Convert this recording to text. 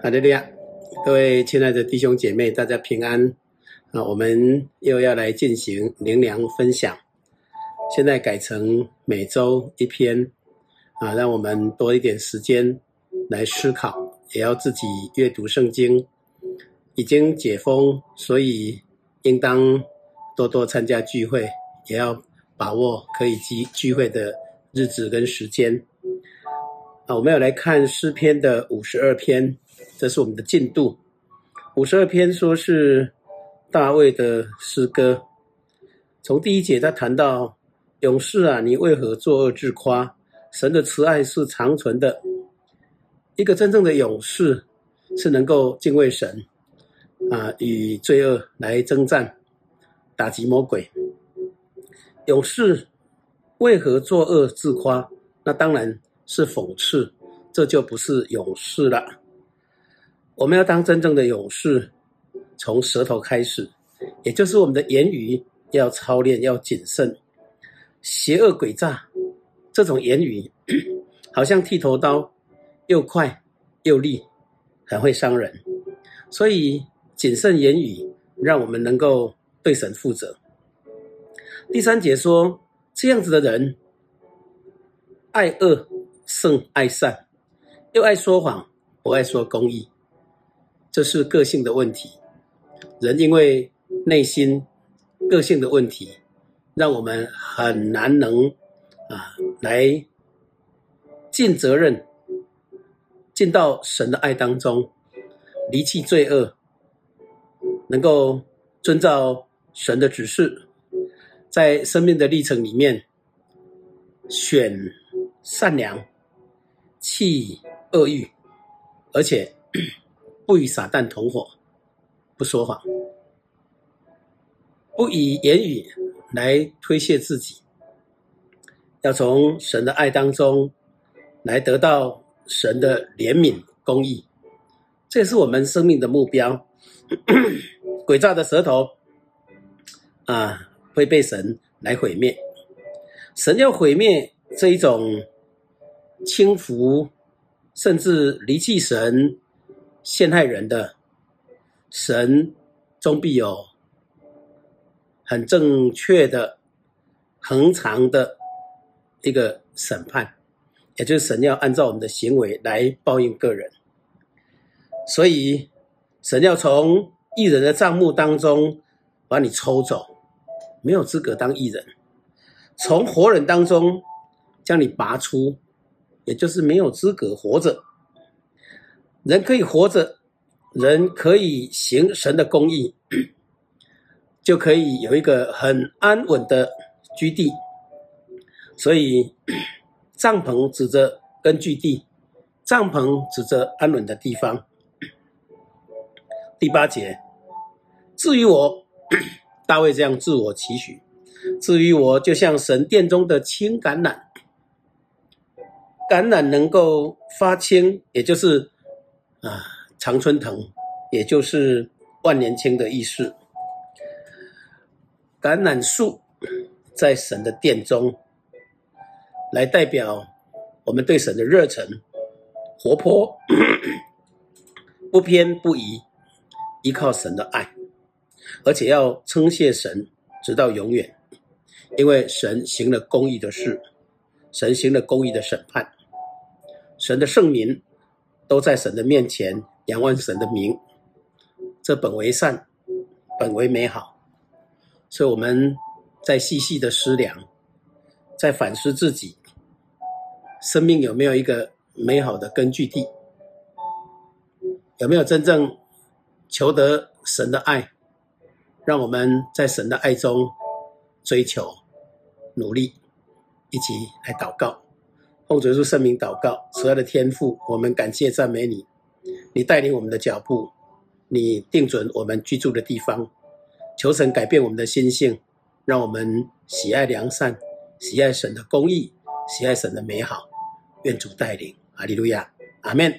哈利路亚，各位亲爱的弟兄姐妹，大家平安啊！我们又要来进行灵粮分享，现在改成每周一篇啊，让我们多一点时间来思考，也要自己阅读圣经。已经解封，所以应当多多参加聚会，也要把握可以集聚会的日子跟时间。啊，我们要来看诗篇的五十二篇。这是我们的进度，五十二篇说是大卫的诗歌。从第一节他谈到勇士啊，你为何作恶自夸？神的慈爱是长存的。一个真正的勇士是能够敬畏神啊，与罪恶来征战，打击魔鬼。勇士为何作恶自夸？那当然是讽刺，这就不是勇士了。我们要当真正的勇士，从舌头开始，也就是我们的言语要操练，要谨慎。邪恶诡诈这种言语，好像剃头刀，又快又利，很会伤人。所以谨慎言语，让我们能够对神负责。第三节说，这样子的人，爱恶胜爱善，又爱说谎，不爱说公义。这是个性的问题，人因为内心个性的问题，让我们很难能啊来尽责任，进到神的爱当中，离弃罪恶，能够遵照神的指示，在生命的历程里面选善良，弃恶欲，而且。不与撒旦同伙，不说谎，不以言语来推卸自己，要从神的爱当中来得到神的怜悯、公义，这也是我们生命的目标。诡诈的舌头啊，会被神来毁灭。神要毁灭这一种轻浮，甚至离弃神。陷害人的神，终必有很正确的、恒常的一个审判，也就是神要按照我们的行为来报应个人。所以，神要从艺人的账目当中把你抽走，没有资格当艺人；从活人当中将你拔出，也就是没有资格活着。人可以活着，人可以行神的公义，就可以有一个很安稳的居地。所以，帐篷指着根据地，帐篷指着安稳的地方。第八节，至于我，大卫这样自我期许，至于我，就像神殿中的青橄榄，橄榄能够发青，也就是。啊，常春藤，也就是万年青的意思。橄榄树在神的殿中，来代表我们对神的热忱、活泼、不偏不倚，依靠神的爱，而且要称谢神直到永远，因为神行了公义的事，神行了公义的审判，神的圣名。都在神的面前仰望神的名，这本为善，本为美好。所以我们在细细的思量，在反思自己，生命有没有一个美好的根据地？有没有真正求得神的爱？让我们在神的爱中追求、努力，一起来祷告。奉主耶稣圣名祷告，慈爱的天赋，我们感谢赞美你，你带领我们的脚步，你定准我们居住的地方，求神改变我们的心性，让我们喜爱良善，喜爱神的公义，喜爱神的美好，愿主带领，阿利路亚，阿门。